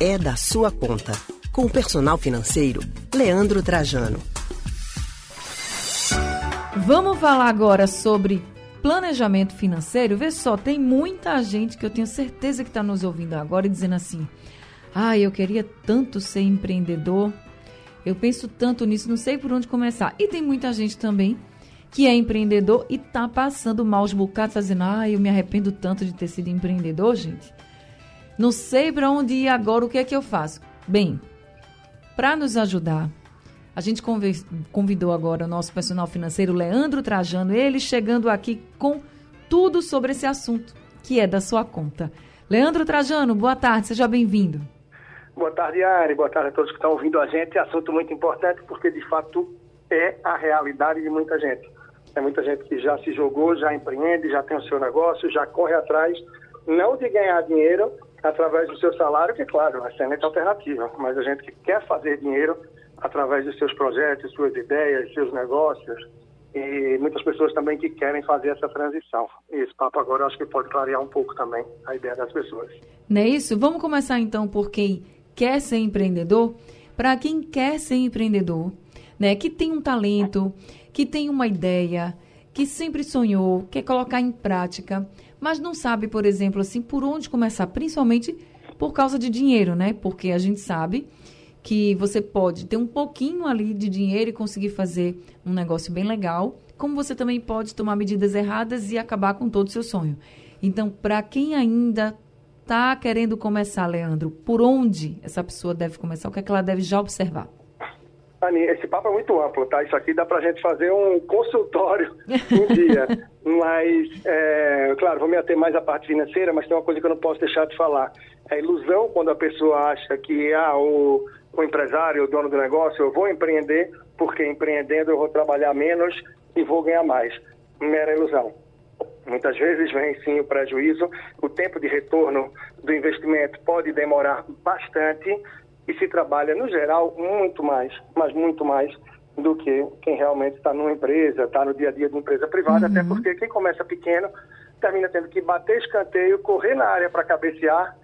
é da sua conta. Com o personal financeiro, Leandro Trajano. Vamos falar agora sobre planejamento financeiro. Vê só, tem muita gente que eu tenho certeza que está nos ouvindo agora e dizendo assim: ah, eu queria tanto ser empreendedor, eu penso tanto nisso, não sei por onde começar. E tem muita gente também que é empreendedor e está passando maus bocados, tá dizendo, ah, eu me arrependo tanto de ter sido empreendedor, gente. Não sei para onde ir agora, o que é que eu faço? Bem, para nos ajudar, a gente convidou agora o nosso personal financeiro, Leandro Trajano, ele chegando aqui com tudo sobre esse assunto, que é da sua conta. Leandro Trajano, boa tarde, seja bem-vindo. Boa tarde, Ari. Boa tarde a todos que estão ouvindo a gente. Assunto muito importante porque, de fato, é a realidade de muita gente. É muita gente que já se jogou, já empreende, já tem o seu negócio, já corre atrás, não de ganhar dinheiro através do seu salário, que, claro, é excelente alternativa, mas a gente que quer fazer dinheiro através dos seus projetos, suas ideias, seus negócios, e muitas pessoas também que querem fazer essa transição. E esse papo agora acho que pode clarear um pouco também a ideia das pessoas. Não é isso? Vamos começar então por quem quer ser empreendedor. Para quem quer ser empreendedor, né, que tem um talento, que tem uma ideia, que sempre sonhou, quer colocar em prática, mas não sabe, por exemplo, assim, por onde começar, principalmente por causa de dinheiro, né? Porque a gente sabe que você pode ter um pouquinho ali de dinheiro e conseguir fazer um negócio bem legal, como você também pode tomar medidas erradas e acabar com todo o seu sonho. Então, para quem ainda está querendo começar, Leandro, por onde essa pessoa deve começar? O que, é que ela deve já observar? Ani, esse papo é muito amplo, tá? Isso aqui dá para a gente fazer um consultório um dia. Mas, é, claro, vou me ater mais à parte financeira, mas tem uma coisa que eu não posso deixar de falar. É ilusão quando a pessoa acha que ah, o, o empresário, o dono do negócio, eu vou empreender, porque empreendendo eu vou trabalhar menos e vou ganhar mais. Mera ilusão. Muitas vezes vem sim o prejuízo, o tempo de retorno do investimento pode demorar bastante e se trabalha, no geral, muito mais, mas muito mais do que quem realmente está numa empresa, está no dia a dia de uma empresa privada, uhum. até porque quem começa pequeno termina tendo que bater escanteio, correr na área para cabecear,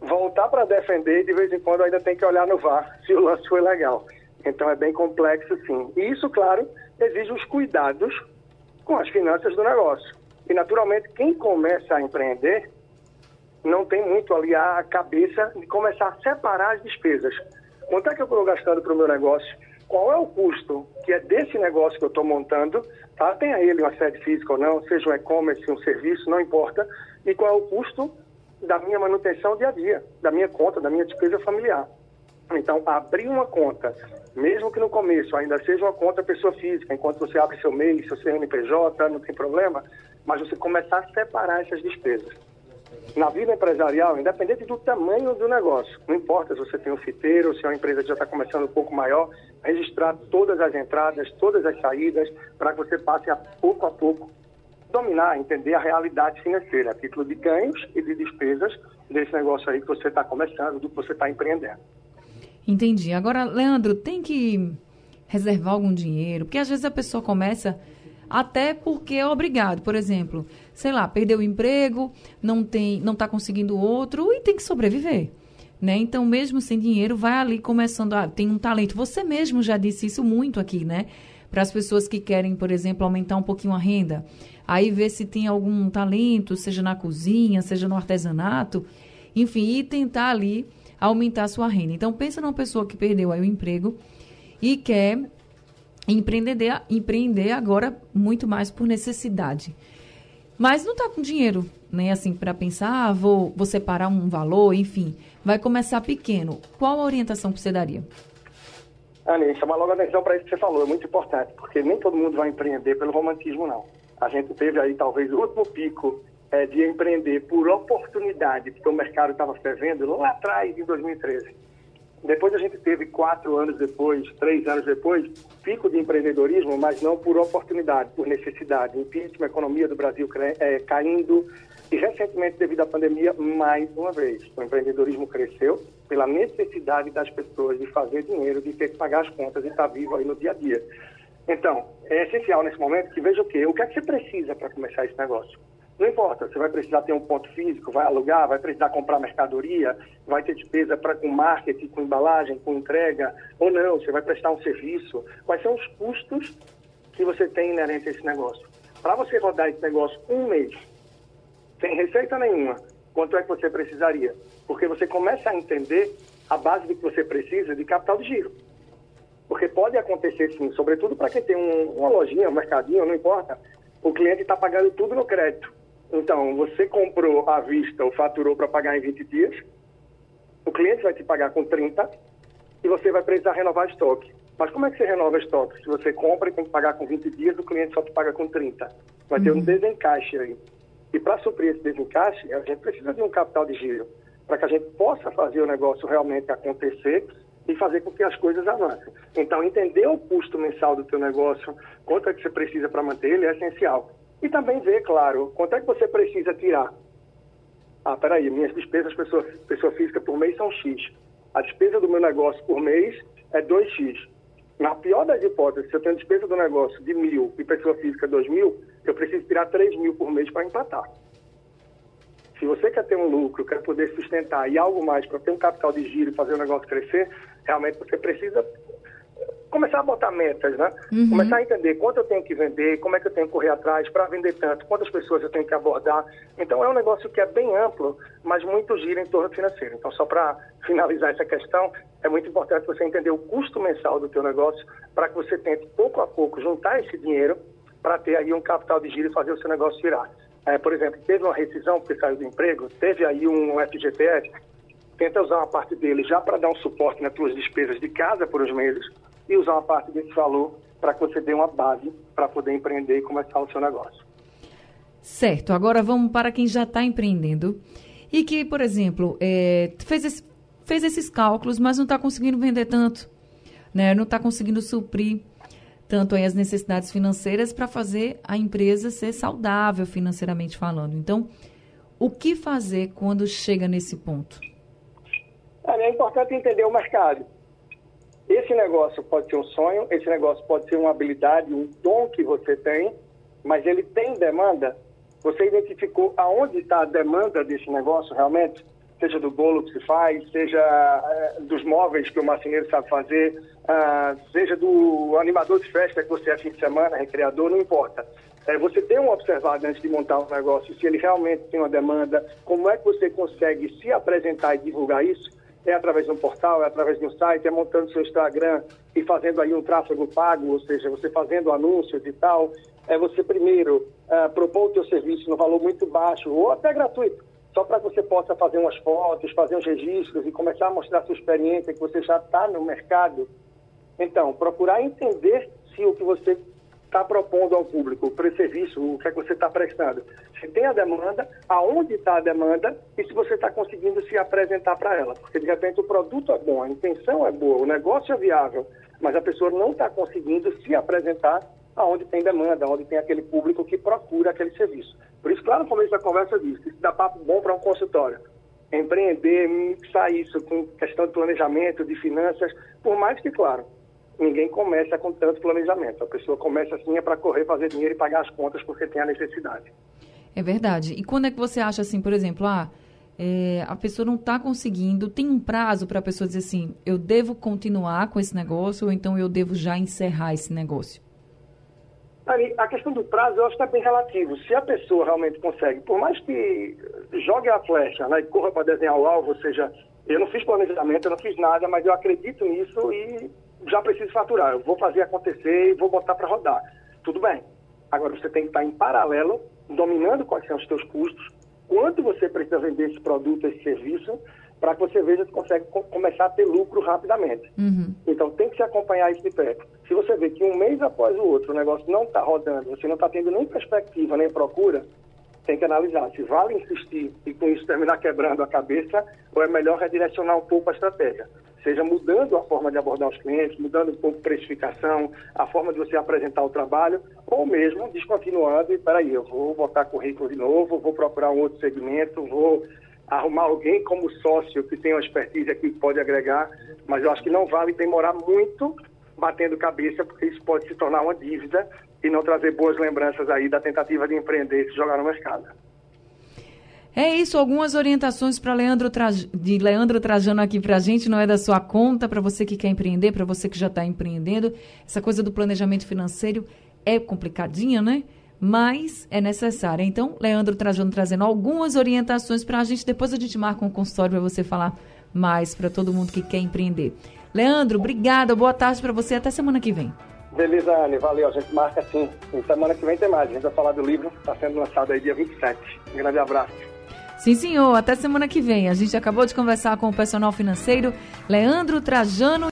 voltar para defender e de vez em quando ainda tem que olhar no VAR se o lance foi legal. Então é bem complexo sim. E isso, claro, exige os cuidados com as finanças do negócio. E naturalmente quem começa a empreender não tem muito ali a cabeça de começar a separar as despesas. Quanto é que eu estou gastando para o meu negócio? Qual é o custo que é desse negócio que eu estou montando? Tá? Tenha ele uma sede física ou não, seja um e-commerce, um serviço, não importa. E qual é o custo da minha manutenção dia a dia, da minha conta, da minha despesa familiar. Então, abrir uma conta, mesmo que no começo ainda seja uma conta pessoa física, enquanto você abre seu MEI, seu CNPJ, não tem problema, mas você começar a separar essas despesas na vida empresarial, independente do tamanho do negócio, não importa se você tem um fiteiro, se é uma empresa que já está começando um pouco maior, registrar todas as entradas, todas as saídas, para que você passe a pouco a pouco dominar, entender a realidade financeira, a título de ganhos e de despesas desse negócio aí que você está começando, do que você está empreendendo. Entendi. Agora, Leandro, tem que reservar algum dinheiro, porque às vezes a pessoa começa até porque é obrigado. Por exemplo, sei lá, perdeu o emprego, não tem, não está conseguindo outro e tem que sobreviver. Né? Então, mesmo sem dinheiro, vai ali começando a. Tem um talento. Você mesmo já disse isso muito aqui, né? Para as pessoas que querem, por exemplo, aumentar um pouquinho a renda. Aí ver se tem algum talento, seja na cozinha, seja no artesanato, enfim, e tentar ali aumentar a sua renda. Então, pensa numa pessoa que perdeu aí o emprego e quer empreender, empreender agora muito mais por necessidade. Mas não está com dinheiro, né? Assim, para pensar, ah, vou, vou separar um valor, enfim. Vai começar pequeno. Qual a orientação que você daria? Ani, chama logo a atenção para isso que você falou, é muito importante, porque nem todo mundo vai empreender pelo romantismo, não. A gente teve aí talvez o último pico é, de empreender por oportunidade, porque o mercado estava fervendo lá atrás, em 2013 depois a gente teve quatro anos depois, três anos depois, pico de empreendedorismo, mas não por oportunidade, por necessidade. Impeachment, a economia do Brasil é, caindo e recentemente, devido à pandemia, mais uma vez, o empreendedorismo cresceu pela necessidade das pessoas de fazer dinheiro, de ter que pagar as contas e estar vivo aí no dia a dia. Então, é essencial nesse momento que veja o quê? O que é que você precisa para começar esse negócio? Não importa, você vai precisar ter um ponto físico, vai alugar, vai precisar comprar mercadoria, vai ter despesa pra, com marketing, com embalagem, com entrega, ou não, você vai prestar um serviço. Quais são os custos que você tem inerente a esse negócio? Para você rodar esse negócio um mês, sem receita nenhuma, quanto é que você precisaria? Porque você começa a entender a base do que você precisa de capital de giro. Porque pode acontecer sim, sobretudo para quem tem um, uma lojinha, um mercadinho, não importa, o cliente está pagando tudo no crédito. Então, você comprou à vista ou faturou para pagar em 20 dias, o cliente vai te pagar com 30 e você vai precisar renovar estoque. Mas como é que você renova estoque? Se você compra e tem que pagar com 20 dias, o cliente só te paga com 30. Vai uhum. ter um uhum. desencaixe aí. E para suprir esse desencaixe, a gente precisa de um capital de giro, para que a gente possa fazer o negócio realmente acontecer e fazer com que as coisas avancem. Então, entender o custo mensal do teu negócio, quanto é que você precisa para manter ele, é essencial. E também ver, claro, quanto é que você precisa tirar. Ah, peraí, minhas despesas pessoa, pessoa física por mês são X. A despesa do meu negócio por mês é 2X. Na pior das hipóteses, se eu tenho despesa do negócio de mil e pessoa física dois mil, eu preciso tirar 3 mil por mês para empatar. Se você quer ter um lucro, quer poder sustentar e algo mais para ter um capital de giro e fazer o negócio crescer, realmente você precisa começar a botar metas, né? Uhum. Começar a entender quanto eu tenho que vender, como é que eu tenho que correr atrás para vender tanto, quantas pessoas eu tenho que abordar. Então é um negócio que é bem amplo, mas muito gira em torno financeiro. Então só para finalizar essa questão, é muito importante você entender o custo mensal do teu negócio para que você tente pouco a pouco juntar esse dinheiro para ter aí um capital de giro e fazer o seu negócio girar. É, por exemplo, teve uma rescisão porque saiu do emprego, teve aí um FGTS, tenta usar uma parte dele já para dar um suporte nas suas despesas de casa por uns meses e usar uma parte desse valor para que você dê uma base para poder empreender e começar o seu negócio. Certo. Agora vamos para quem já está empreendendo e que, por exemplo, é, fez, esse, fez esses cálculos, mas não está conseguindo vender tanto, né? não está conseguindo suprir tanto as necessidades financeiras para fazer a empresa ser saudável financeiramente falando. Então, o que fazer quando chega nesse ponto? É importante entender o mercado. Esse negócio pode ser um sonho, esse negócio pode ser uma habilidade, um dom que você tem, mas ele tem demanda. Você identificou aonde está a demanda desse negócio realmente? seja do bolo que se faz, seja é, dos móveis que o marceneiro sabe fazer, uh, seja do animador de festa que você é fim de semana, recreador, não importa. É, você tem um observado antes de montar um negócio, se ele realmente tem uma demanda, como é que você consegue se apresentar e divulgar isso? É através de um portal, é através de um site, é montando seu Instagram e fazendo aí um tráfego pago, ou seja, você fazendo anúncios e tal. É você primeiro uh, propor o seu serviço no valor muito baixo ou até gratuito só para que você possa fazer umas fotos, fazer uns registros e começar a mostrar a sua experiência, que você já está no mercado. Então, procurar entender se o que você está propondo ao público, para esse serviço, o que é que você está prestando. Se tem a demanda, aonde está a demanda e se você está conseguindo se apresentar para ela. Porque, de repente, o produto é bom, a intenção é boa, o negócio é viável, mas a pessoa não está conseguindo se apresentar aonde tem demanda, onde tem aquele público que procura aquele serviço. Por isso, claro, no começo da conversa eu disse, isso dá papo bom para um consultório. Empreender, mixar isso com questão de planejamento, de finanças, por mais que, claro, ninguém começa com tanto planejamento. A pessoa começa assim é para correr, fazer dinheiro e pagar as contas porque tem a necessidade. É verdade. E quando é que você acha assim, por exemplo, ah, é, a pessoa não está conseguindo, tem um prazo para a pessoa dizer assim, eu devo continuar com esse negócio ou então eu devo já encerrar esse negócio? a questão do prazo eu acho que é bem relativo. Se a pessoa realmente consegue, por mais que jogue a flecha né, e corra para desenhar o alvo, ou seja, eu não fiz planejamento, eu não fiz nada, mas eu acredito nisso e já preciso faturar. Eu vou fazer acontecer e vou botar para rodar. Tudo bem. Agora você tem que estar em paralelo, dominando quais são os seus custos, quanto você precisa vender esse produto, esse serviço, para que você veja que consegue começar a ter lucro rapidamente. Uhum. Então tem que se acompanhar isso de perto. Se você vê que um mês após o outro o negócio não está rodando, você não está tendo nem perspectiva, nem procura, tem que analisar se vale insistir e com isso terminar quebrando a cabeça ou é melhor redirecionar um pouco a estratégia. Seja mudando a forma de abordar os clientes, mudando um pouco a precificação, a forma de você apresentar o trabalho, ou mesmo descontinuando e, peraí, eu vou botar currículo de novo, vou procurar um outro segmento, vou arrumar alguém como sócio que tem uma expertise aqui que pode agregar, mas eu acho que não vale demorar muito batendo cabeça, porque isso pode se tornar uma dívida e não trazer boas lembranças aí da tentativa de empreender e se jogar no mercado. É isso, algumas orientações para Leandro de Leandro Trajano aqui para a gente, não é da sua conta, para você que quer empreender, para você que já está empreendendo. Essa coisa do planejamento financeiro é complicadinha, né? Mas é necessária. Então, Leandro Trajano trazendo algumas orientações para a gente. Depois a gente marca um consultório para você falar mais para todo mundo que quer empreender. Leandro, obrigada, boa tarde para você. Até semana que vem. Beleza, Anne, valeu. A gente marca sim. Semana que vem tem mais. A gente vai falar do livro, está sendo lançado aí dia 27. Um grande abraço. Sim, senhor. Até semana que vem. A gente acabou de conversar com o personal financeiro Leandro Trajano.